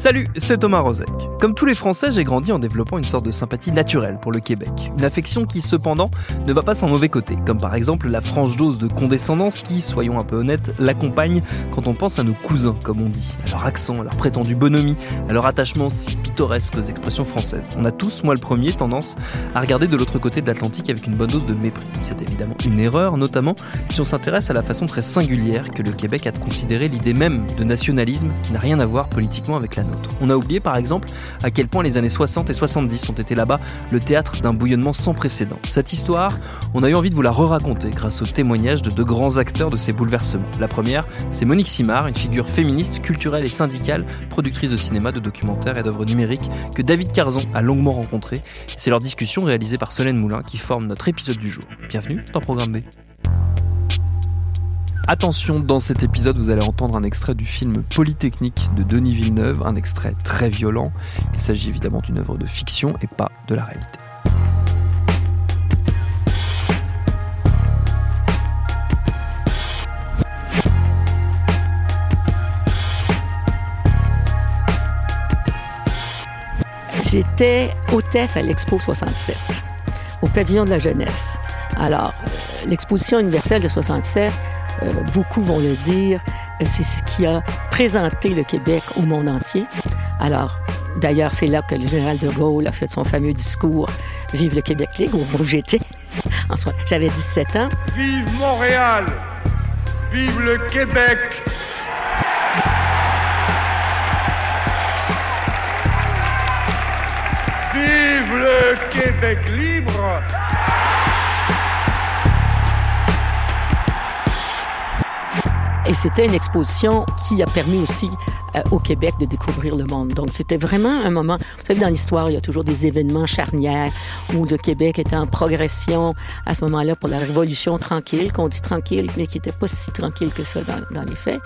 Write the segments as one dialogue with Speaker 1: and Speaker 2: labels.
Speaker 1: Salut, c'est Thomas Rozek. Comme tous les Français, j'ai grandi en développant une sorte de sympathie naturelle pour le Québec. Une affection qui, cependant, ne va pas sans mauvais côté, comme par exemple la franche dose de condescendance qui, soyons un peu honnêtes, l'accompagne quand on pense à nos cousins, comme on dit, à leur accent, à leur prétendue bonhomie, à leur attachement si pittoresque aux expressions françaises. On a tous, moi le premier, tendance à regarder de l'autre côté de l'Atlantique avec une bonne dose de mépris. C'est évidemment une erreur, notamment si on s'intéresse à la façon très singulière que le Québec a de considérer l'idée même de nationalisme qui n'a rien à voir politiquement avec la On a oublié par exemple à quel point les années 60 et 70 ont été là-bas le théâtre d'un bouillonnement sans précédent. Cette histoire, on a eu envie de vous la re-raconter grâce au témoignage de deux grands acteurs de ces bouleversements. La première, c'est Monique Simard, une figure féministe, culturelle et syndicale, productrice de cinéma, de documentaires et d'œuvres numériques que David Carzon a longuement rencontré. C'est leur discussion réalisée par Solène Moulin qui forme notre épisode du jour. Bienvenue dans Programme B. Attention, dans cet épisode, vous allez entendre un extrait du film Polytechnique de Denis Villeneuve, un extrait très violent. Il s'agit évidemment d'une œuvre de fiction et pas de la réalité.
Speaker 2: J'étais hôtesse à l'Expo 67, au pavillon de la jeunesse. Alors, euh, l'exposition universelle de 67, euh, beaucoup vont le dire, c'est ce qui a présenté le Québec au monde entier. Alors, d'ailleurs, c'est là que le général de Gaulle a fait son fameux discours Vive le Québec libre, où j'étais. En soi, j'avais 17 ans.
Speaker 3: Vive Montréal! Vive le Québec! Vive le Québec libre!
Speaker 2: Et c'était une exposition qui a permis aussi euh, au Québec de découvrir le monde. Donc c'était vraiment un moment, vous savez, dans l'histoire, il y a toujours des événements charnières où le Québec était en progression à ce moment-là pour la révolution tranquille, qu'on dit tranquille, mais qui n'était pas si tranquille que ça dans, dans les faits.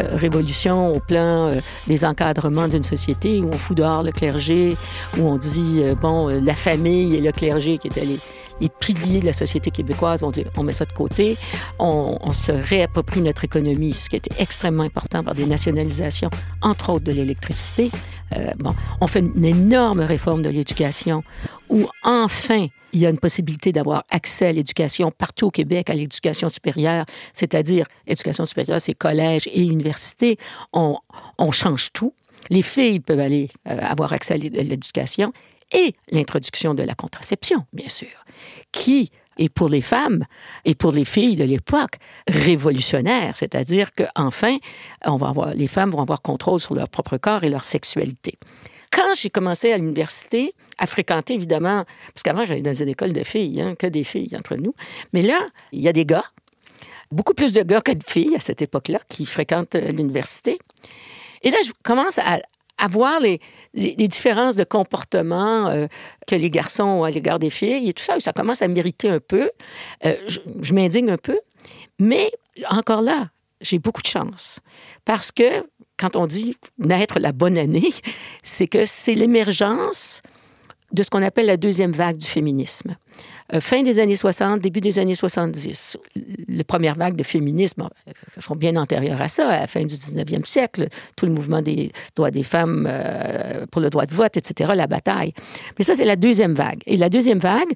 Speaker 2: Euh, révolution au plan euh, des encadrements d'une société où on fout dehors le clergé, où on dit, euh, bon, euh, la famille et le clergé qui étaient les les piliers de la société québécoise, on, dit, on met ça de côté, on, on, se réapproprie notre économie, ce qui était extrêmement important par des nationalisations, entre autres de l'électricité. Euh, bon, on fait une énorme réforme de l'éducation où enfin il y a une possibilité d'avoir accès à l'éducation partout au Québec, à l'éducation supérieure, c'est-à-dire éducation supérieure, c'est collège et université. On, on change tout. Les filles peuvent aller euh, avoir accès à l'éducation et l'introduction de la contraception, bien sûr, qui est pour les femmes et pour les filles de l'époque révolutionnaire, c'est-à-dire qu'enfin, les femmes vont avoir contrôle sur leur propre corps et leur sexualité. Quand j'ai commencé à l'université, à fréquenter évidemment, parce qu'avant j'allais dans une école de filles, hein, que des filles entre nous, mais là, il y a des gars, beaucoup plus de gars que de filles à cette époque-là qui fréquentent l'université. Et là, je commence à, à voir les, les, différences de comportement euh, que les garçons ont à l'égard des filles et tout ça, ça commence à mériter un peu. Euh, je m'indigne un peu, mais encore là, j'ai beaucoup de chance parce que quand on dit naître la bonne année, c'est que c'est l'émergence de ce qu'on appelle la deuxième vague du féminisme. Euh, fin des années 60, début des années 70. Les premières vagues de féminisme sont bien antérieures à ça, à la fin du 19e siècle, tout le mouvement des droits des femmes euh, pour le droit de vote, etc., la bataille. Mais ça, c'est la deuxième vague. Et la deuxième vague,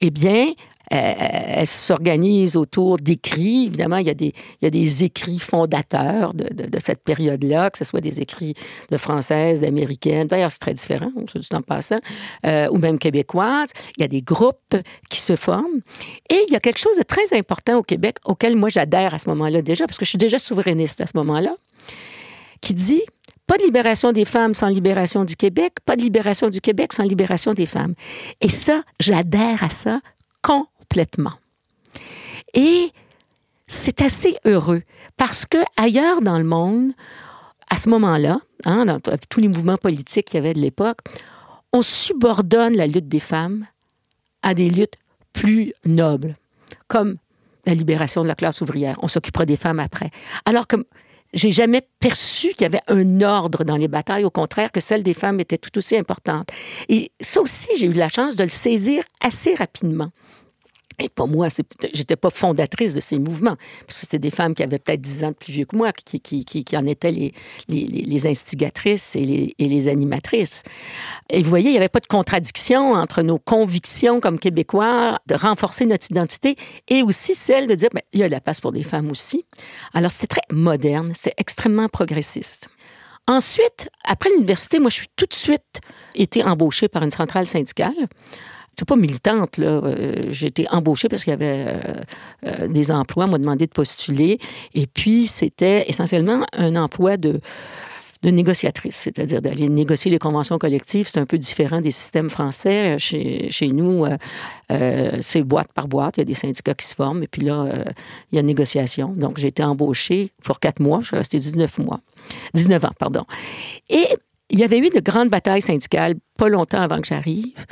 Speaker 2: eh bien, elle s'organise autour d'écrits. Évidemment, il y, a des, écrits fondateurs de, cette période-là, que ce soit des écrits de françaises, d'américaines. D'ailleurs, c'est très différent, tout en passant, euh, ou même québécoises. Il y a des groupes qui se forment. Et il y a quelque chose de très important au Québec auquel moi j'adhère à ce moment-là déjà, parce que je suis déjà souverainiste à ce moment-là, qui dit pas de libération des femmes sans libération du Québec, pas de libération du Québec sans libération des femmes. Et ça, j'adhère à ça complètement. Et c'est assez heureux parce que ailleurs dans le monde, à ce moment-là, hein, dans avec tous les mouvements politiques qu'il y avait de l'époque, on subordonne la lutte des femmes à des luttes plus nobles, comme la libération de la classe ouvrière. On s'occupera des femmes après. Alors que j'ai jamais perçu qu'il y avait un ordre dans les batailles, au contraire que celle des femmes était tout aussi importante. Et ça aussi, j'ai eu la chance de le saisir assez rapidement. Et pour moi, j'étais pas fondatrice de ces mouvements, parce c'était des femmes qui avaient peut-être 10 ans de plus vieux que moi, qui, en étaient les, instigatrices et les, animatrices. Et vous voyez, il n'y avait pas de contradiction entre nos convictions comme Québécois de renforcer notre identité et aussi celle de dire, bien, il y a de la place pour des femmes aussi. Alors, c'est très moderne, c'est extrêmement progressiste. Ensuite, après l'université, moi, je suis tout de suite été embauchée par une centrale syndicale c'est pas militante, là. Euh, j'ai été embauchée parce qu'il y avait euh, euh, des emplois, on m'a demandé de postuler. Et puis, c'était essentiellement un emploi de, négociatrice, c'est-à-dire d'aller négocier les conventions collectives. C'est un peu différent des systèmes français. Chez, nous, c'est boîte par boîte. Il y a des syndicats qui se forment. Et puis là, il y a négociation. Donc, j'ai été embauchée pour quatre mois. Je suis restée 19 mois. 19 ans, pardon. Et il y avait eu de grandes batailles syndicales pas longtemps avant que j'arrive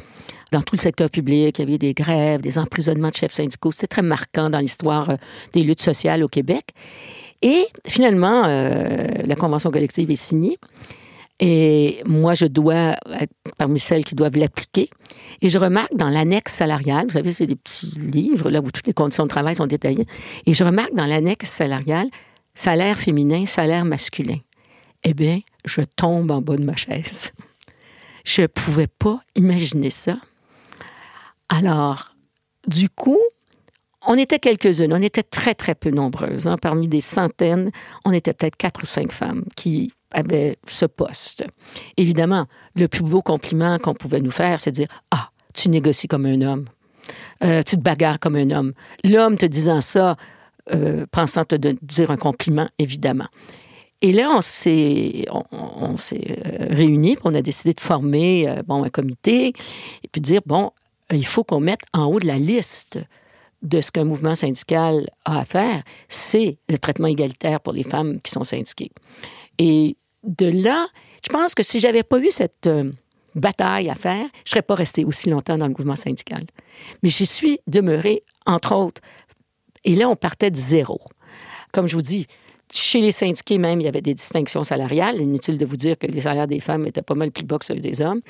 Speaker 2: dans tout le secteur public. Il y avait des grèves, des emprisonnements de chefs syndicaux. C'était très marquant dans l'histoire euh, des luttes sociales au Québec. Et finalement, euh, la convention collective est signée. Et moi, je dois être parmi celles qui doivent l'appliquer. Et je remarque dans l'annexe salariale, vous savez, c'est des petits livres là où toutes les conditions de travail sont détaillées. Et je remarque dans l'annexe salariale, salaire féminin, salaire masculin. Eh bien, je tombe en bas de ma chaise. Je ne pouvais pas imaginer ça. Alors, du coup, on était quelques-unes, on était très, très peu nombreuses. Hein. Parmi des centaines, on était peut-être quatre ou cinq femmes qui avaient ce poste. Évidemment, le plus beau compliment qu'on pouvait nous faire, c'est de dire Ah, tu négocies comme un homme. Euh, tu te bagarres comme un homme. L'homme te disant ça, euh, pensant te dire un compliment, évidemment. Et là, on s'est, on, euh, réunis, on a décidé de former bon, un comité et puis de dire, bon, il faut qu'on mette en haut de la liste de ce qu'un mouvement syndical a à faire, c'est le traitement égalitaire pour les femmes qui sont syndiquées. Et de là, je pense que si j'avais pas eu cette euh, bataille à faire, je serais pas restée aussi longtemps dans le mouvement syndical. Mais j'y suis demeurée, entre autres. Et là, on partait de zéro. Comme je vous dis, chez les syndiqués même, il y avait des distinctions salariales. Inutile de vous dire que les salaires des femmes étaient pas mal plus bas que ceux des hommes.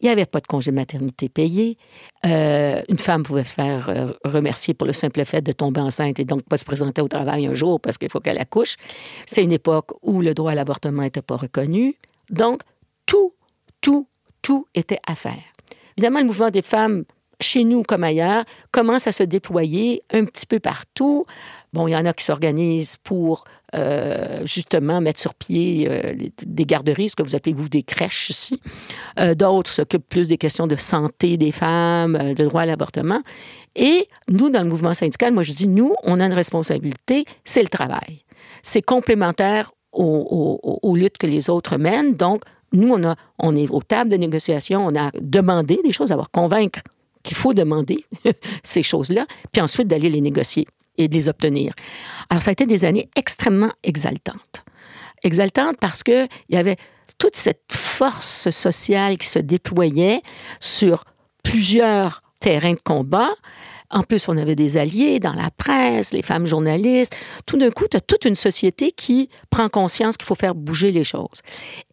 Speaker 2: Il n'y avait pas de congé de maternité payé. Euh, une femme pouvait se faire euh, remercier pour le simple fait de tomber enceinte et donc pas se présenter au travail un jour parce qu'il faut qu'elle accouche. C'est une époque où le droit à l'avortement n'était pas reconnu. Donc, tout, tout, tout était à faire. Évidemment, le mouvement des femmes chez nous comme ailleurs, commence à se déployer un petit peu partout. Bon, il y en a qui s'organisent pour justement mettre sur pied euh, des garderies, ce que vous appelez vous des crèches ici. Euh, d'autres s'occupent plus des questions de santé des femmes, de droit à l'avortement. Et nous, dans le mouvement syndical, moi je dis, nous, on a une responsabilité, c'est le travail. C'est complémentaire aux, luttes que les autres mènent. Donc, nous, on est aux tables de négociation, on a demandé des choses, avoir convaincre qu'il faut demander ces choses-là, puis ensuite d'aller les négocier et de les obtenir. Alors, ça a été des années extrêmement exaltantes. Exaltantes parce qu'il y avait toute cette force sociale qui se déployait sur plusieurs terrains de combat. En plus, on avait des alliés dans la presse, les femmes journalistes. Tout d'un coup, tu as toute une société qui prend conscience qu'il faut faire bouger les choses.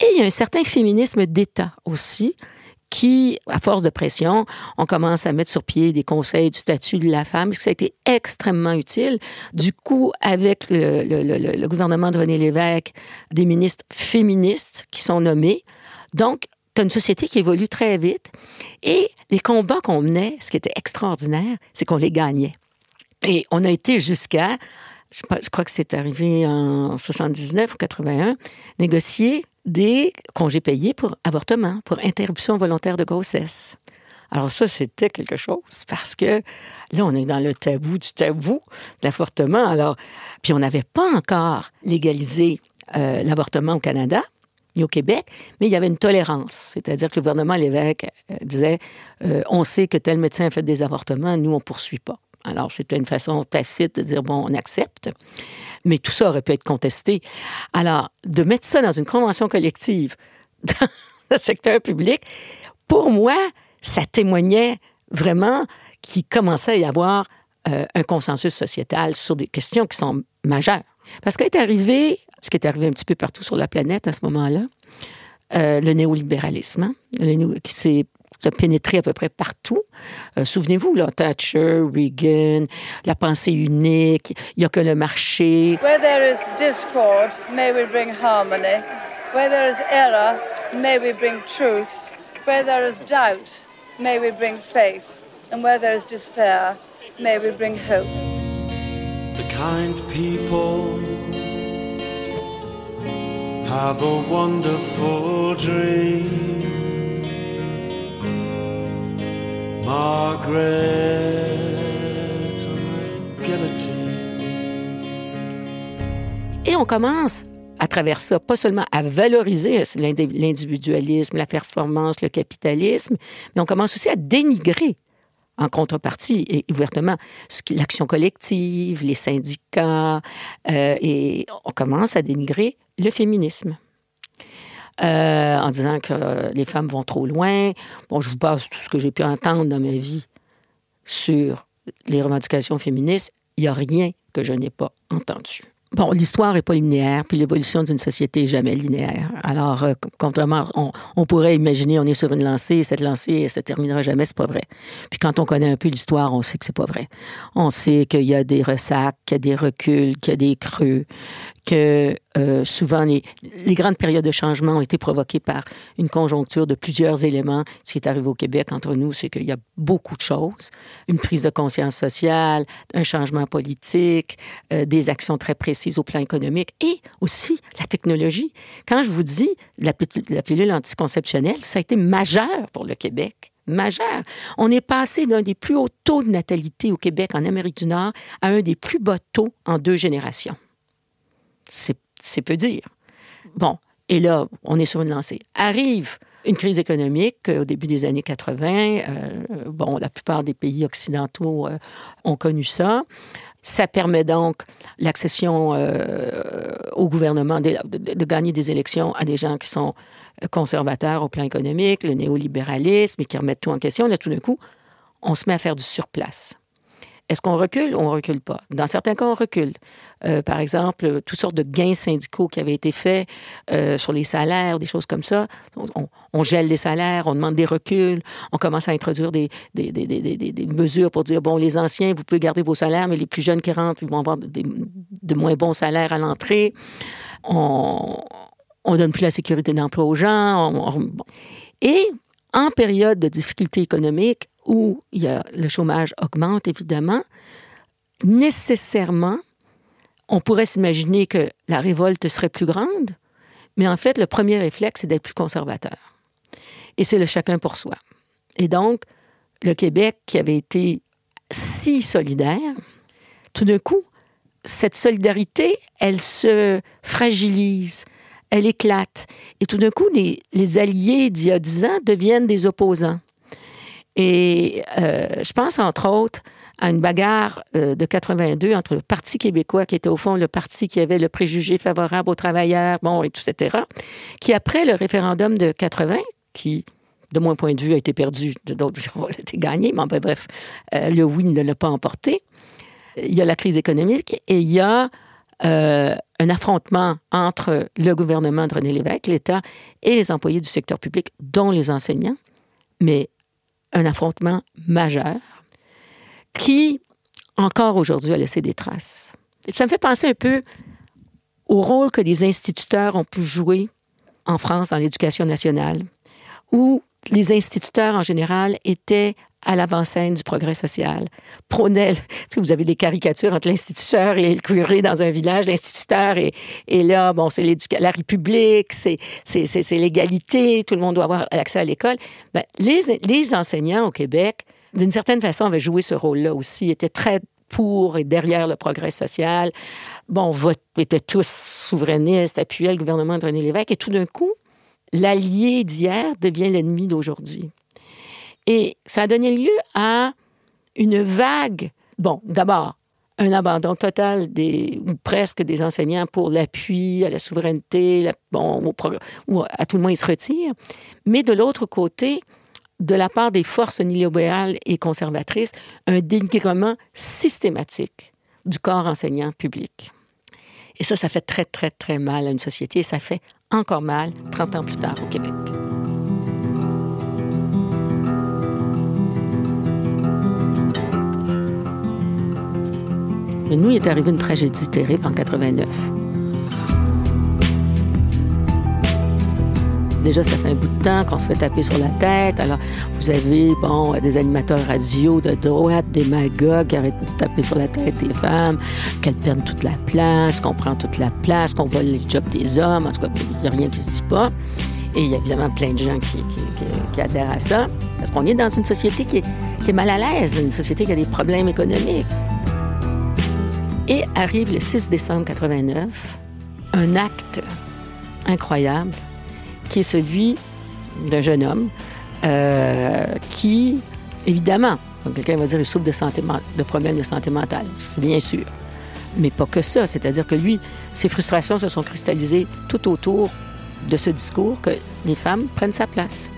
Speaker 2: Et il y a un certain féminisme d'État aussi, qui, à force de pression, on commence à mettre sur pied des conseils du statut de la femme, ça a été extrêmement utile. Du coup, avec le, gouvernement de René Lévesque, des ministres féministes qui sont nommés. Donc, tu as une société qui évolue très vite. Et les combats qu'on menait, ce qui était extraordinaire, c'est qu'on les gagnait. Et on a été jusqu'à, je crois que c'est arrivé en 79 ou 81, négocier des congés payés pour avortement, pour interruption volontaire de grossesse. Alors ça, c'était quelque chose parce que là, on est dans le tabou du tabou de l'avortement. Alors, puis on n'avait pas encore légalisé euh, l'avortement au Canada. ni au Québec, mais il y avait une tolérance. C'est-à-dire que le gouvernement, l'évêque, euh, disait euh, on sait que tel médecin a fait des avortements, nous, on ne poursuit pas. Alors, c'était une façon tacite de dire bon, on accepte. Mais tout ça aurait pu être contesté. Alors, de mettre ça dans une convention collective dans le secteur public, pour moi, ça témoignait vraiment qu'il commençait à y avoir euh, un consensus sociétal sur des questions qui sont majeures. Parce qu'est arrivé, ce qui est arrivé un petit peu partout sur la planète à ce moment-là, euh, le néolibéralisme, hein, qui s'est pénétré à peu près partout. Euh, souvenez-vous, là, Thatcher, Reagan, la pensée unique, il n'y a que le marché.
Speaker 4: Where there is discord, may we bring harmony. Where there is error, may we bring truth. Where there is doubt, may we bring faith. And where there is despair, may we bring hope.
Speaker 5: The kind people have a wonderful dream.
Speaker 2: Et on commence à travers ça, pas seulement à valoriser l'individualisme, la performance, le capitalisme, mais on commence aussi à dénigrer en contrepartie et ouvertement l'action collective, les syndicats, euh, et on commence à dénigrer le féminisme. Euh, en disant que les femmes vont trop loin. Bon, je vous passe tout ce que j'ai pu entendre dans ma vie sur les revendications féministes. Il n'y a rien que je n'ai pas entendu. Bon, l'histoire n'est pas linéaire, puis l'évolution d'une société n'est jamais linéaire. Alors, euh, contrairement, on, pourrait imaginer, on est sur une lancée, cette lancée, elle se terminera jamais, c'est pas vrai. Puis quand on connaît un peu l'histoire, on sait que c'est pas vrai. On sait qu'il y a des ressacs, qu'il y a des reculs, qu'il y a des creux, que euh, souvent les, grandes périodes de changement ont été provoquées par une conjoncture de plusieurs éléments. Ce qui est arrivé au Québec entre nous, c'est qu'il y a beaucoup de choses. Une prise de conscience sociale, un changement politique, euh, des actions très précises au plan économique et aussi la technologie. Quand je vous dis la, la pilule anticonceptionnelle, ça a été majeur pour le Québec majeur. On est passé d'un des plus hauts taux de natalité au Québec, en Amérique du Nord, à un des plus bas taux en deux générations c'est peu dire. Bon, et là, on est sur une lancée. Arrive une crise économique euh, au début des années 80. Euh, bon, la plupart des pays occidentaux euh, ont connu ça. Ça permet donc l'accession au gouvernement, de, de, gagner des élections à des gens qui sont conservateurs au plan économique, le néolibéralisme, et qui remettent tout en question. Là, tout d'un coup, on se met à faire du surplace. Est-ce qu'on recule ou on recule pas? Dans certains cas, on recule. Euh, par exemple, toutes sortes de gains syndicaux qui avaient été faits euh, sur les salaires, des choses comme ça. On, gèle les salaires, on demande des reculs, on commence à introduire des, mesures pour dire, bon, les anciens, vous pouvez garder vos salaires, mais les plus jeunes qui rentrent, ils vont avoir de moins bons salaires à l'entrée. On ne donne plus la sécurité d'emploi aux gens. Et en période de difficulté économique, où il y a, le chômage augmente, évidemment, nécessairement, on pourrait s'imaginer que la révolte serait plus grande, mais en fait, le premier réflexe, c'est d'être plus conservateur. Et c'est le chacun pour soi. Et donc, le Québec, qui avait été si solidaire, tout d'un coup, cette solidarité, elle se fragilise, elle éclate. Et tout d'un coup, les, les alliés d'il y a dix ans deviennent des opposants. Et euh, je pense, entre autres, à une bagarre euh, de 82 entre le Parti québécois, qui était au fond le parti qui avait le préjugé favorable aux travailleurs, bon, et tout, etc., qui, après le référendum de 80, qui, de mon point de vue, a été perdu, d'autres diront a été gagné, mais bref, euh, le oui ne l'a pas emporté. Il y a la crise économique et il y a un affrontement entre le gouvernement de René Lévesque, l'État, et les employés du secteur public, dont les enseignants. Mais un affrontement majeur qui, encore aujourd'hui, a laissé des traces. ça me fait penser un peu au rôle que les instituteurs ont pu jouer en France dans l'éducation nationale, où les instituteurs en général étaient à l'avant-scène du progrès social. Prônaient, vous avez des caricatures entre l'instituteur et le curé dans un village. L'instituteur est, là, bon, c'est la République, c'est l'égalité, tout le monde doit avoir accès à l'école. Ben, les, les enseignants au Québec, d'une certaine façon, avaient joué ce rôle-là aussi, étaient très pour et derrière le progrès social. Bon, étaient tous souverainistes, appuyaient le gouvernement de René Lévesque, et tout d'un coup, l'allié d'hier devient l'ennemi d'aujourd'hui. Et ça a donné lieu à une vague, bon, d'abord, un abandon total des, ou presque des enseignants pour l'appui à la souveraineté, bon, ou à tout le moins ils se retirent. Mais de l'autre côté, de la part des forces néolibérales et conservatrices, un dénigrement systématique du corps enseignant public. Et ça, ça fait très, très, très mal à une société et ça fait encore mal 30 ans plus tard au Québec. Mais nous, il est arrivé une tragédie terrible en 89. Déjà, ça fait un bout de temps qu'on se fait taper sur la tête. Alors, vous avez, bon, des animateurs radio de droite, des magots qui arrêtent de taper sur la tête des femmes, qu'elles prennent toute la place, qu'on prend toute la place, qu'on vole les jobs des hommes. En tout cas, il n'y a rien qui se dit pas. Et il y a évidemment plein de gens qui, adhèrent à ça. Parce qu'on est dans une société qui est, qui est mal à l'aise, une société qui a des problèmes économiques. Et arrive le 6 décembre 89, un acte incroyable qui est celui d'un jeune homme euh, qui, évidemment, quelqu'un va dire il souffre de, de problèmes de santé mentale, bien sûr. Mais pas que ça, c'est-à-dire que lui, ses frustrations se sont cristallisées tout autour de ce discours que les femmes prennent sa place.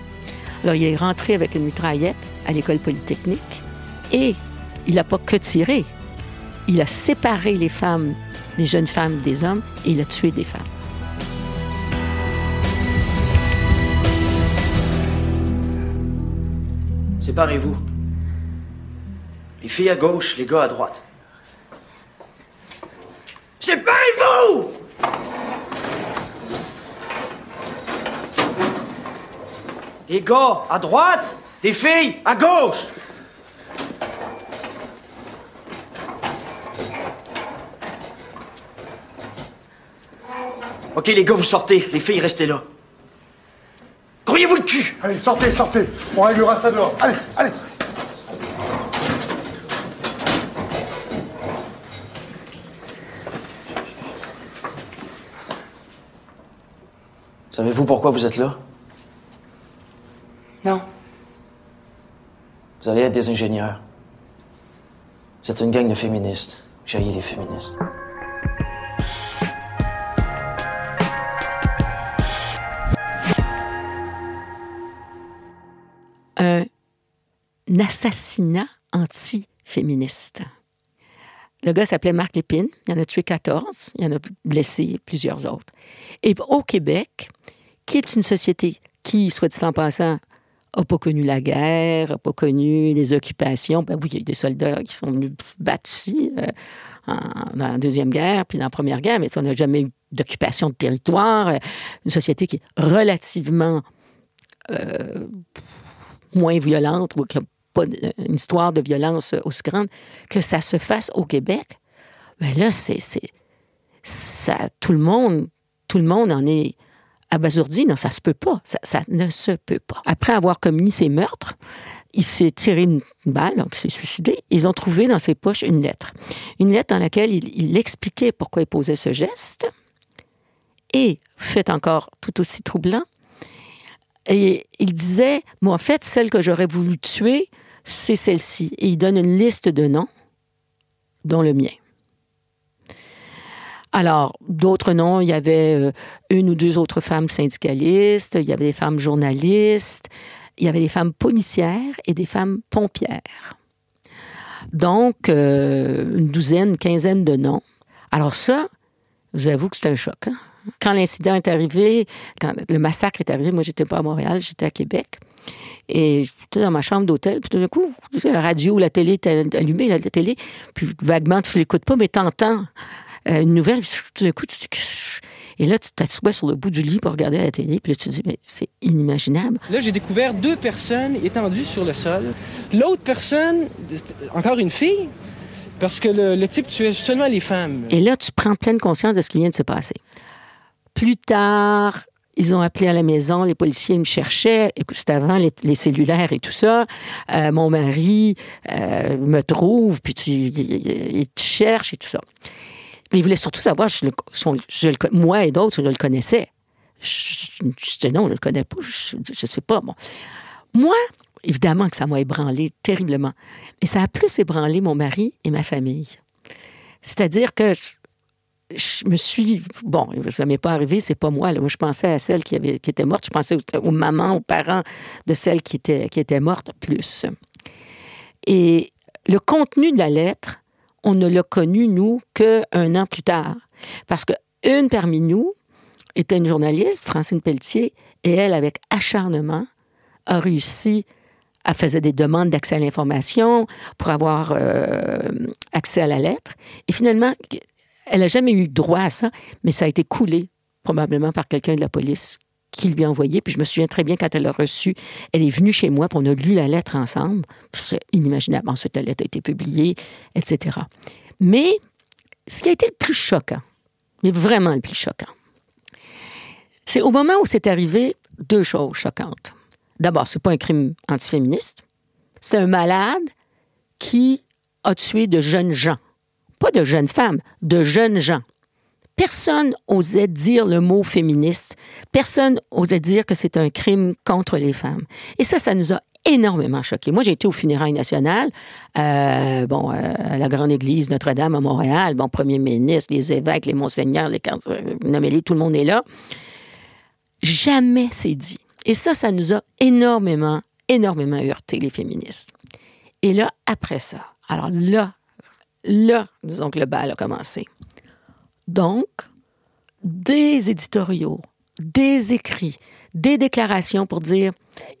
Speaker 2: Alors, il est rentré avec une mitraillette à l'école polytechnique et il n'a pas que tiré. Il a séparé les femmes, les jeunes femmes des hommes et il a tué des femmes.
Speaker 6: Séparez-vous. Les filles à gauche, les gars à droite. Séparez-vous Les gars à droite, les filles à gauche. Ok, les gars, vous sortez. Les filles, restez là. Grouillez-vous le cul
Speaker 3: Allez, sortez, sortez. On réglera ça dehors. Allez, allez.
Speaker 6: Savez-vous pourquoi vous êtes là?
Speaker 7: Non.
Speaker 6: Vous allez être des ingénieurs. Vous êtes une gang de féministes. J'ai les féministes.
Speaker 2: Assassinat anti-féministe. Le gars s'appelait Marc Lépine. Il en a tué 14. Il en a blessé plusieurs autres. Et au Québec, qui est une société qui, soit dit en passant, n'a pas connu la guerre, n'a pas connu les occupations? Ben oui, il y a eu des soldats qui sont venus battre euh, dans la Deuxième Guerre, puis dans la Première Guerre, mais on n'a jamais eu d'occupation de territoire. Euh, une société qui est relativement euh, moins violente ou qu'il n'y a pas une histoire de violence aussi grande, que ça se fasse au Québec, mais là, c'est, ça, tout le monde, tout le monde en est abasourdi. Non, ça se peut pas. Ça, ne se peut pas. Après avoir commis ces meurtres, il s'est tiré une balle, donc il s'est suicidé. Ils ont trouvé dans ses poches une lettre. Une lettre dans laquelle il, il expliquait pourquoi il posait ce geste. Et, fait encore tout aussi troublant, et il disait, moi, en fait, celle que j'aurais voulu tuer, c'est celle-ci. Et il donne une liste de noms, dont le mien. Alors, d'autres noms, il y avait euh, une ou deux autres femmes syndicalistes, il y avait des femmes journalistes, il y avait des femmes policières et des femmes pompières. Donc, euh, une douzaine, quinzaine de noms. Alors ça, j'avoue que c'est un choc. Hein? Quand l'incident est arrivé, quand le massacre est arrivé, moi, j'étais pas à Montréal, j'étais à Québec. Et j'étais dans ma chambre d'hôtel, puis tout d'un coup, la radio, la télé est allumée, la télé, puis vaguement, tu ne l'écoutes pas, mais tu entends euh, une nouvelle, puis tout d'un coup, tu et là, tu t'assois sur le bout du lit pour regarder la télé, puis là, tu te dis, mais c'est inimaginable.
Speaker 8: Là, j'ai découvert deux personnes étendues sur le sol. L'autre personne, encore une fille, parce que le, le type tuait seulement les femmes.
Speaker 2: Et là, tu prends pleine conscience de ce qui vient de se passer. Plus tard, ils ont appelé à la maison, les policiers me cherchaient. C'était avant les, cellulaires et tout ça. Euh, mon mari euh, me trouve, puis il, te cherche et tout ça. Mais il voulait surtout savoir, je moi et d'autres, je le connaissais. Je, disais non, je le connais pas, je, je sais pas. Bon. Moi, évidemment que ça m'a ébranlé terriblement, mais ça a plus ébranlé mon mari et ma famille. C'est-à-dire que je, me suis. Bon, ça m'est pas arrivé, c'est pas moi. Là. Je pensais à celle qui, avait, qui était morte. Je pensais aux, aux mamans, aux parents de celle qui était, qui était morte, plus. Et le contenu de la lettre, on ne l'a connu, nous, qu'un an plus tard. Parce qu'une parmi nous était une journaliste, Francine Pelletier, et elle, avec acharnement, a réussi à faire des demandes d'accès à l'information pour avoir euh, accès à la lettre. Et finalement, elle n'a jamais eu droit à ça, mais ça a été coulé probablement par quelqu'un de la police qui lui a envoyé. Puis je me souviens très bien quand elle l'a reçu, elle est venue chez moi, puis on a lu la lettre ensemble. C'est inimaginable. Ensuite, la lettre a été publiée, etc. Mais ce qui a été le plus choquant, mais vraiment le plus choquant, c'est au moment où c'est arrivé deux choses choquantes. D'abord, c'est pas un crime antiféministe. C'est un malade qui a tué de jeunes gens. Pas de jeunes femmes, de jeunes gens. Personne osait dire le mot féministe. Personne osait dire que c'est un crime contre les femmes. Et ça, ça nous a énormément choqués. Moi, j'ai été au funérailles national, euh, bon, euh, à la grande église Notre-Dame à Montréal, bon, premier ministre, les évêques, les monseigneurs, les nommez tout le monde est là. Jamais c'est dit. Et ça, ça nous a énormément, énormément heurté, les féministes. Et là, après ça, alors là, là, disons que le bal a commencé. Donc, des éditoriaux, des écrits, des déclarations pour dire,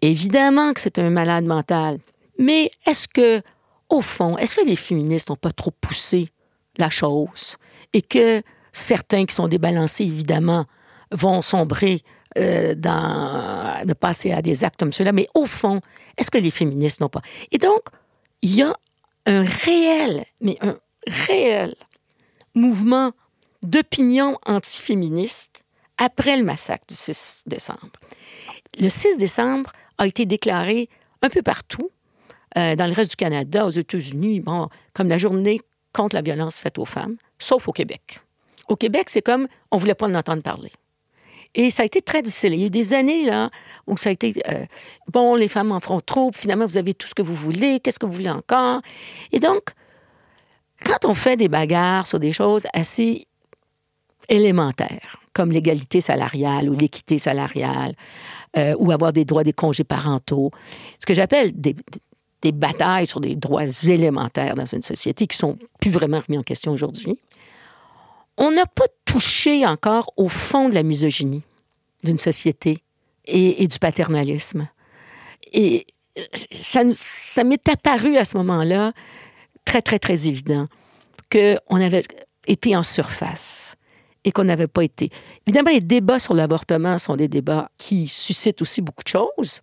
Speaker 2: évidemment que c'est un malade mental, mais est-ce que, au fond, est-ce que les féministes n'ont pas trop poussé la chose et que certains qui sont débalancés, évidemment, vont sombrer euh, dans, de passer à des actes comme cela, mais au fond, est-ce que les féministes n'ont pas? Et donc, il y a un réel, mais un réel mouvement d'opinion antiféministe après le massacre du 6 décembre. Le 6 décembre a été déclaré un peu partout, euh, dans le reste du Canada, aux États-Unis, bon, comme la journée contre la violence faite aux femmes, sauf au Québec. Au Québec, c'est comme on ne voulait pas en entendre parler. Et ça a été très difficile. Il y a eu des années là où ça a été euh, bon, les femmes en feront trop. Finalement, vous avez tout ce que vous voulez. Qu'est-ce que vous voulez encore? Et donc, quand on fait des bagarres sur des choses assez élémentaires, comme l'égalité salariale ou l'équité salariale, euh, ou avoir des droits des congés parentaux, ce que j'appelle des, des batailles sur des droits élémentaires dans une société qui sont plus vraiment remis en question aujourd'hui on n'a pas touché encore au fond de la misogynie d'une société et, du paternalisme. Et ça, ça m'est apparu à ce moment-là très, très, très évident qu'on avait été en surface et qu'on n'avait pas été. Évidemment, les débats sur l'avortement sont des débats qui suscitent aussi beaucoup de choses.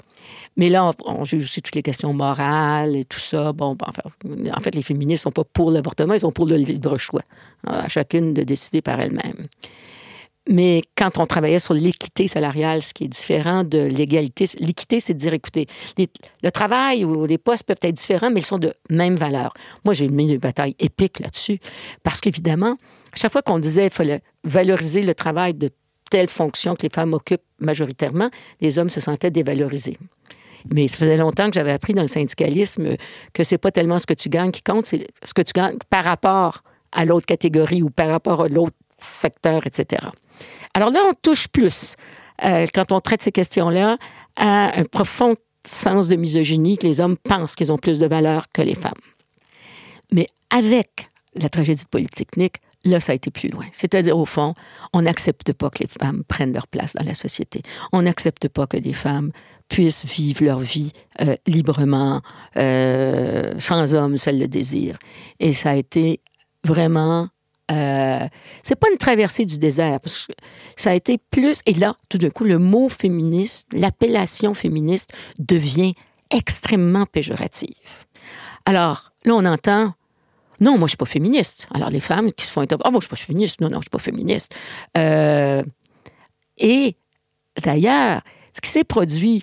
Speaker 2: Mais là, on, juge aussi toutes les questions morales et tout ça. Bon, en fait, les féministes ne sont pas pour l'avortement, ils sont pour le libre choix, à chacune de décider par elle-même. Mais quand on travaillait sur l'équité salariale, ce qui est différent de l'égalité, l'équité, c'est de dire, écoutez, le travail ou les postes peuvent être différents, mais ils sont de même valeur. Moi, j'ai mis une bataille épique là-dessus, parce qu'évidemment, chaque fois qu'on disait qu'il fallait valoriser le travail de telle fonction que les femmes occupent majoritairement, les hommes se sentaient dévalorisés. Mais ça faisait longtemps que j'avais appris dans le syndicalisme que c'est pas tellement ce que tu gagnes qui compte, c'est ce que tu gagnes par rapport à l'autre catégorie ou par rapport à l'autre secteur, etc. Alors là, on touche plus, euh, quand on traite ces questions-là, à un profond sens de misogynie que les hommes pensent qu'ils ont plus de valeur que les femmes. Mais avec la tragédie de Polytechnique, là, ça a été plus loin. C'est-à-dire, au fond, on n'accepte pas que les femmes prennent leur place dans la société. On n'accepte pas que les femmes puissent vivre leur vie euh, librement, euh, sans homme, seul le désir. Et ça a été vraiment... Euh, c'est pas une traversée du désert, ça a été plus... Et là, tout d'un coup, le mot féministe, l'appellation féministe devient extrêmement péjorative. Alors, là, on entend non, moi, je suis pas féministe. Alors, les femmes qui se font interroger, ah, moi, je suis pas féministe. Non, non, je suis pas féministe. Euh, et d'ailleurs, ce qui s'est produit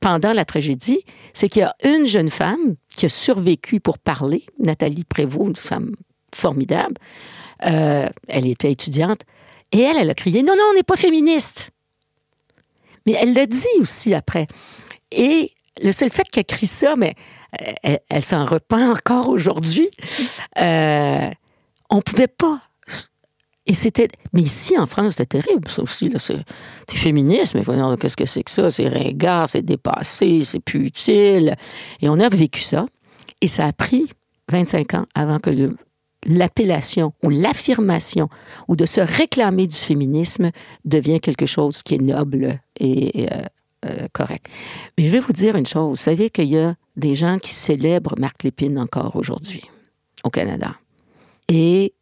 Speaker 2: pendant la tragédie, c'est qu'il y a une jeune femme qui a survécu pour parler, Nathalie Prévost, une femme formidable. Euh, elle était étudiante. Et elle, elle a crié Non, non, on n'est pas féministe. Mais elle l'a dit aussi après. Et le seul fait qu'elle crie ça, mais euh, elle, s'en repent encore aujourd'hui, euh, on pouvait pas. Et c'était. Mais ici, en France, c'était terrible, ça aussi. C'est, féministe, mais qu'est-ce que c'est que ça? C'est ringard, c'est dépassé, c'est plus utile. Et on a vécu ça. Et ça a pris 25 ans avant que l'appellation ou l'affirmation ou de se réclamer du féminisme devient quelque chose qui est noble et euh, euh, correct. Mais je vais vous dire une chose. Vous savez qu'il y a des gens qui célèbrent Marc Lépine encore aujourd'hui au Canada. Et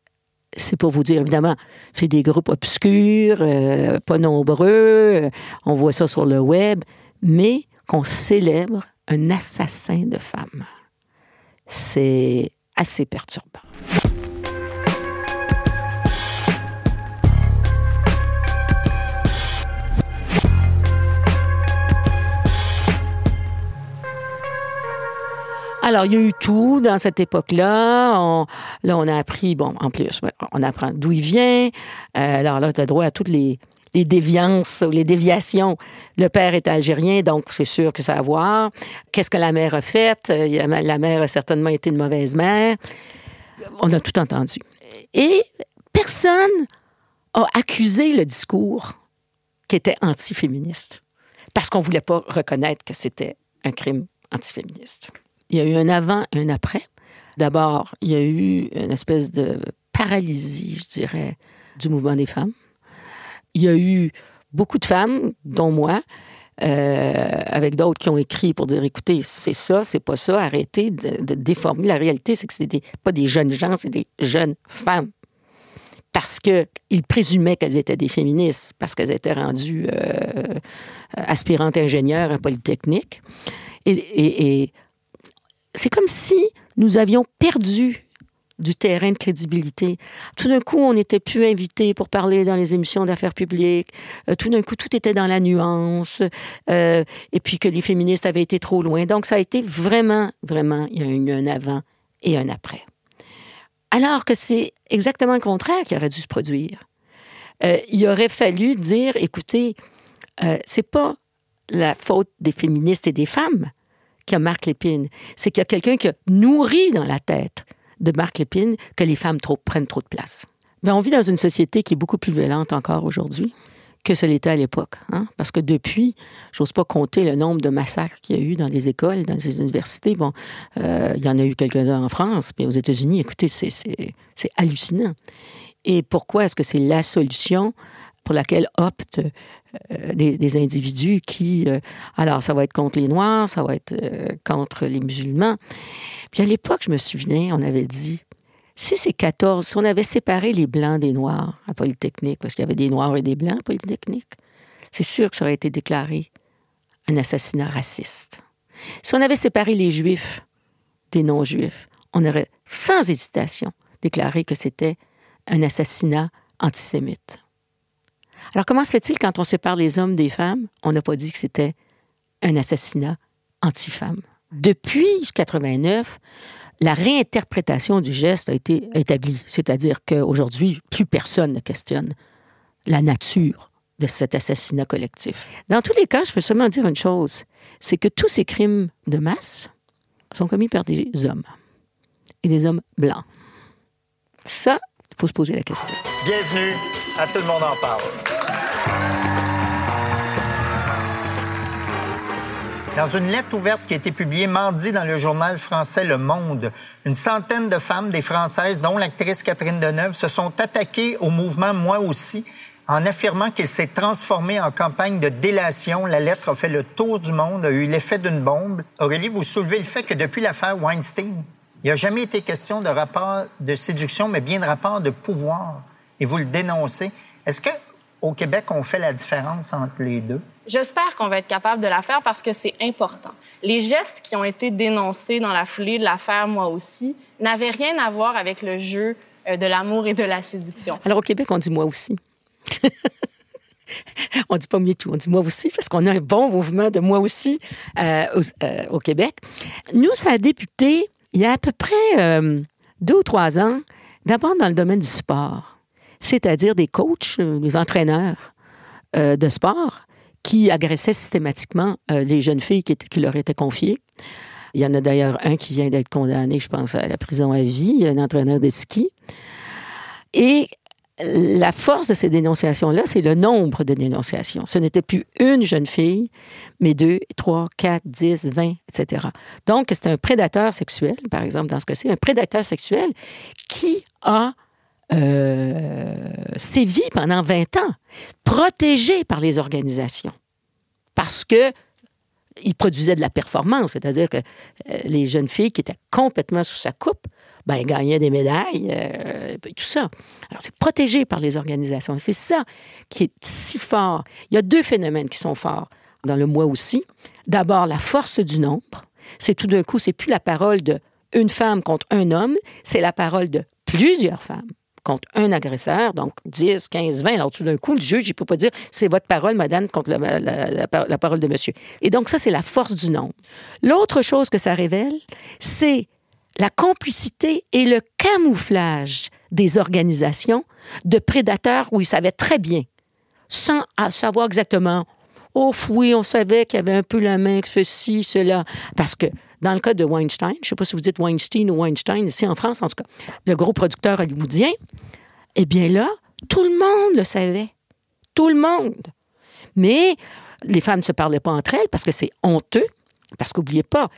Speaker 2: c'est pour vous dire, évidemment, c'est des groupes obscurs, euh, pas nombreux, on voit ça sur le web, mais qu'on célèbre un assassin de femmes. C'est assez perturbant. Alors, il y a eu tout dans cette époque-là. Là, on a appris, bon, en plus, on apprend d'où il vient. Euh, alors là, tu as droit à toutes les, les déviances ou les déviations. Le père est algérien, donc c'est sûr que ça a à voir. Qu'est-ce que la mère a fait? Euh, la mère a certainement été une mauvaise mère. On a tout entendu. Et personne a accusé le discours qui était antiféministe parce qu'on ne voulait pas reconnaître que c'était un crime antiféministe. Il y a eu un avant et un après. D'abord, il y a eu une espèce de paralysie, je dirais, du mouvement des femmes. Il y a eu beaucoup de femmes, dont moi, euh, avec d'autres qui ont écrit pour dire écoutez, c'est ça, c'est pas ça, arrêtez de, déformer. La réalité, c'est que ce pas des jeunes gens, c'est des jeunes femmes. Parce qu'ils présumaient qu'elles étaient des féministes, parce qu'elles étaient rendues euh, aspirantes ingénieures à Polytechnique. Et, et c'est comme si nous avions perdu du terrain de crédibilité. Tout d'un coup, on n'était plus invité pour parler dans les émissions d'affaires publiques. Euh, tout d'un coup, tout était dans la nuance. Euh, et puis que les féministes avaient été trop loin. Donc, ça a été vraiment, vraiment, il y a eu un avant et un après. Alors que c'est exactement le contraire qui aurait dû se produire. Euh, il aurait fallu dire, écoutez, c'est pas la faute des féministes et des femmes qui a Marc Lépine. C'est qu'il y a quelqu'un qui a nourri dans la tête de Marc Lépine que les femmes prennent trop de place. Mais on vit dans une société qui est beaucoup plus violente encore aujourd'hui que ce l'était à l'époque. Hein? Parce que depuis, j'ose pas compter le nombre de massacres qu'il y a eu dans des écoles, dans des universités. Bon, euh, il y en a eu quelques-uns en France, mais aux États-Unis, écoutez, c'est hallucinant. Et pourquoi est-ce que c'est la solution pour laquelle optent euh, des, individus qui, euh, alors ça va être contre les Noirs, ça va être euh, contre les musulmans. Puis à l'époque, je me souviens, on avait dit, si c'est 14, si on avait séparé les Blancs des Noirs à Polytechnique, parce qu'il y avait des Noirs et des Blancs à Polytechnique, c'est sûr que ça aurait été déclaré un assassinat raciste. Si on avait séparé les Juifs des non-Juifs, on aurait sans hésitation déclaré que c'était un assassinat antisémite. Alors, comment se fait-il quand on sépare les hommes des femmes, on n'a pas dit que c'était un assassinat anti-femme? Depuis 89, la réinterprétation du geste a été établie, c'est-à-dire qu'aujourd'hui, plus personne ne questionne la nature de cet assassinat collectif. Dans tous les cas, je peux seulement dire une chose, c'est que tous ces crimes de masse sont commis par des hommes et des hommes blancs. Ça, il faut se poser la question.
Speaker 7: Bienvenue à Tout le monde en parle. Dans une lettre ouverte qui a été publiée mardi dans le journal français Le Monde, une centaine de femmes, des Françaises, dont l'actrice Catherine Deneuve, se sont attaquées au mouvement Moi aussi en affirmant qu'il s'est transformé en campagne de délation. La lettre a fait le tour du monde, a eu l'effet d'une bombe. Aurélie, vous soulevez le fait que depuis l'affaire Weinstein, il n'y a jamais été question de rapport de séduction, mais bien de rapport de pouvoir. Et vous le dénoncez. Est-ce que au Québec, on fait la différence entre les deux?
Speaker 9: J'espère qu'on va être capable de la faire parce que c'est important. Les gestes qui ont été dénoncés dans la foulée de l'affaire Moi aussi n'avaient rien à voir avec le jeu euh, de l'amour et de la séduction.
Speaker 2: Alors au Québec, on dit Moi aussi. on dit pas mieux tout, on dit moi aussi, parce qu'on a un bon mouvement de moi aussi euh, euh, au, Québec. Nous, ça a débuté il y a à peu près deux ou trois ans, d'abord dans le domaine du sport. c'est-à-dire des coachs, des entraîneurs de sport qui agressaient systématiquement euh, les jeunes filles qui, qui leur étaient confiées. Il y en a d'ailleurs un qui vient d'être condamné, je pense, à la prison à vie, un entraîneur de ski. Et la force de ces dénonciations-là, c'est le nombre de dénonciations. Ce n'était plus une jeune fille, mais deux, trois, quatre, dix, vingt, etc. Donc, c'est un prédateur sexuel, par exemple, dans ce cas-ci, un prédateur sexuel qui a euh, sévi pendant 20 ans, protégé par les organisations. Parce que il produisait de la performance, c'est-à-dire que euh, les jeunes filles qui étaient complètement sous sa coupe, ben, gagnaient des médailles, euh, tout ça. Alors, c'est protégé par les organisations. C'est ça qui est si fort. Il y a deux phénomènes qui sont forts dans le moi aussi. D'abord, la force du nombre. C'est tout d'un coup, c'est plus la parole de une femme contre un homme, c'est la parole de plusieurs femmes contre un agresseur, donc 10, 15, 20. Alors tout d'un coup, le juge, il ne peut pas dire c'est votre parole, madame, contre la, la- parole de monsieur. Et donc ça, c'est la force du nombre. L'autre chose que ça révèle, c'est la complicité et le camouflage des organisations de prédateurs où ils savaient très bien, sans savoir exactement, oh oui, on savait qu'il y avait un peu la main, ceci, cela. Parce que dans le cas de Weinstein, je ne sais pas si vous dites Weinstein ou Weinstein, ici en France en tout cas, le gros producteur hollywoodien, eh bien là, tout le monde le savait. Tout le monde. Mais les femmes ne se parlaient pas entre elles parce que c'est honteux. Parce qu'oubliez pas,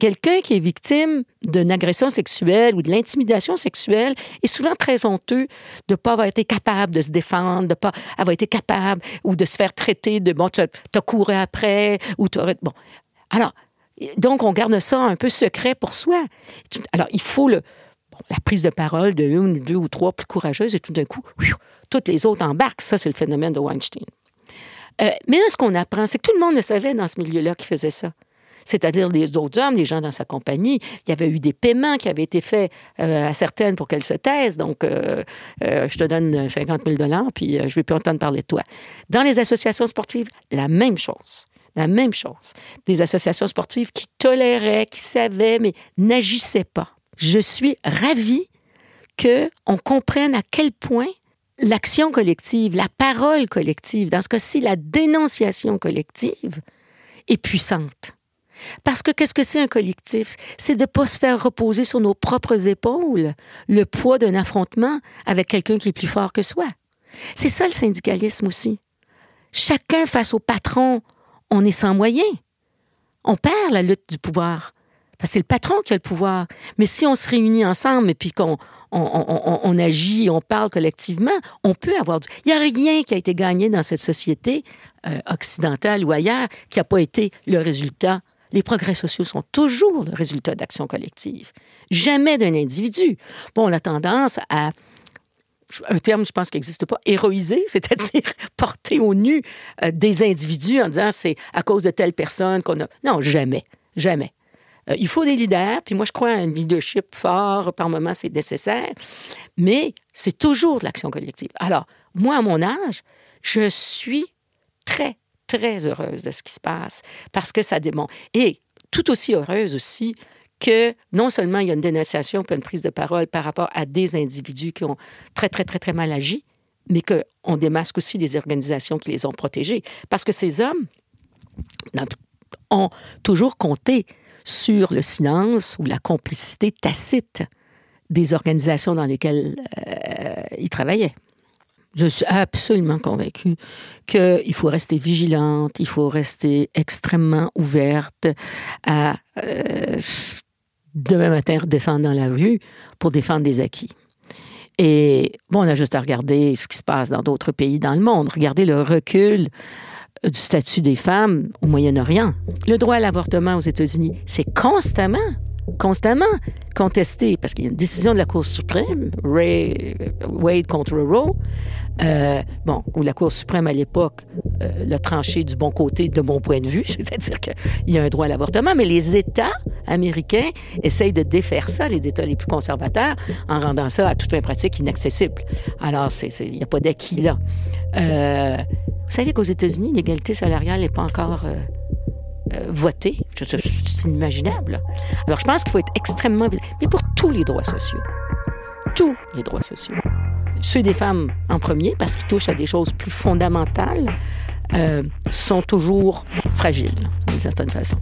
Speaker 2: quelqu'un qui est victime d'une agression sexuelle ou de l'intimidation sexuelle est souvent très honteux de ne pas avoir été capable de se défendre, de ne pas avoir été capable ou de se faire traiter de bon, tu as, couru après ou tu Bon. Alors, donc, on garde ça un peu secret pour soi. Alors, il faut la prise de parole de une, deux ou trois plus courageuses et tout d'un coup, toutes les autres embarquent. Ça, c'est le phénomène de Weinstein. Euh, mais là, ce qu'on apprend, c'est que tout le monde le savait dans ce milieu-là qui faisait ça. C'est-à-dire les autres hommes, les gens dans sa compagnie. Il y avait eu des paiements qui avaient été faits euh, à certaines pour qu'elles se taisent. Donc, euh, je te donne 50 000 puis je vais plus entendre parler de toi. Dans les associations sportives, la même chose. La même chose. Des associations sportives qui toléraient, qui savaient, mais n'agissaient pas. Je suis ravie qu'on comprenne à quel point l'action collective, la parole collective, dans ce cas-ci, la dénonciation collective, est puissante. Parce que qu'est-ce que c'est un collectif? C'est de ne pas se faire reposer sur nos propres épaules le poids d'un affrontement avec quelqu'un qui est plus fort que soi. C'est ça le syndicalisme aussi. Chacun face au patron, on est sans moyens. On perd la lutte du pouvoir. Parce c'est le patron qui a le pouvoir. Mais si on se réunit ensemble et puis qu'on on, on- on agit, on parle collectivement, on peut avoir du... Il n'y a rien qui a été gagné dans cette société euh, occidentale ou ailleurs qui n'a pas été le résultat. Les progrès sociaux sont toujours le résultat d'actions collectives. Jamais d'un individu. Bon, on a tendance à un terme, je pense, qui n'existe pas, héroïser, c'est-à-dire porter au nu euh, des individus en disant c'est à cause de telle personne qu'on a. Non, jamais, jamais. Euh, il faut des leaders, puis moi, je crois à un leadership fort, par moment, c'est nécessaire, mais c'est toujours de l'action collective. Alors, moi, à mon âge, je suis très, très heureuse de ce qui se passe parce que ça démontre. Et tout aussi heureuse aussi que non seulement il y a une dénonciation une prise de parole par rapport à des individus qui ont très, très, très, très mal agi, mais qu'on démasque aussi les organisations qui les ont protégés. Parce que ces hommes ont toujours compté sur le silence ou la complicité tacite des organisations dans lesquelles euh, ils travaillaient. Je suis absolument convaincue qu'il faut rester vigilante, il faut rester extrêmement ouverte à euh, demain matin redescendre dans la rue pour défendre des acquis. Et bon, on a juste à regarder ce qui se passe dans d'autres pays dans le monde. Regardez le recul du statut des femmes au Moyen-Orient. Le droit à l'avortement aux États-Unis, c'est constamment, constamment contesté parce qu'il y a une décision de la Cour suprême, Ray, Wade contre Roe, euh, bon, où la Cour suprême à l'époque euh, l'a tranché du bon côté de mon point de vue, c'est-à-dire qu'il y a un droit à l'avortement, mais les États américains essayent de défaire ça, les États les plus conservateurs, en rendant ça à toute une pratique inaccessible. Alors, il n'y a pas d'acquis là. Euh, vous savez qu'aux États-Unis, l'égalité salariale n'est pas encore euh, je- C'est inimaginable. Alors, je pense qu'il faut être extrêmement... vigilant. Mais pour tous les droits sociaux, tous les droits sociaux, ceux des femmes en premier, parce qu'ils touchent à des choses plus fondamentales, euh, sont toujours fragiles, d'une certaine façon.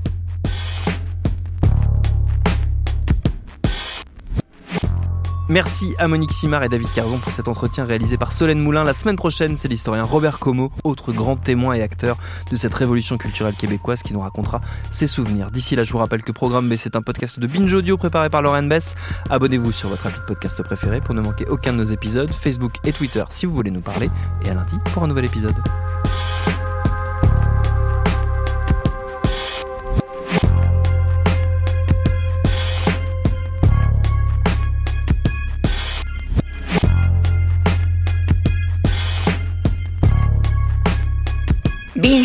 Speaker 1: Merci à Monique Simard et David Carzon pour cet entretien réalisé par Solène Moulin. La semaine prochaine, c'est l'historien Robert Como, autre grand témoin et acteur de cette révolution culturelle québécoise qui nous racontera ses souvenirs. D'ici là, je vous rappelle que Programme B, c'est un podcast de Binge Audio préparé par Lauren Bess. Abonnez-vous sur votre appli de podcast préféré pour ne manquer aucun de nos épisodes, Facebook et Twitter si vous voulez nous parler. Et à lundi pour un nouvel épisode.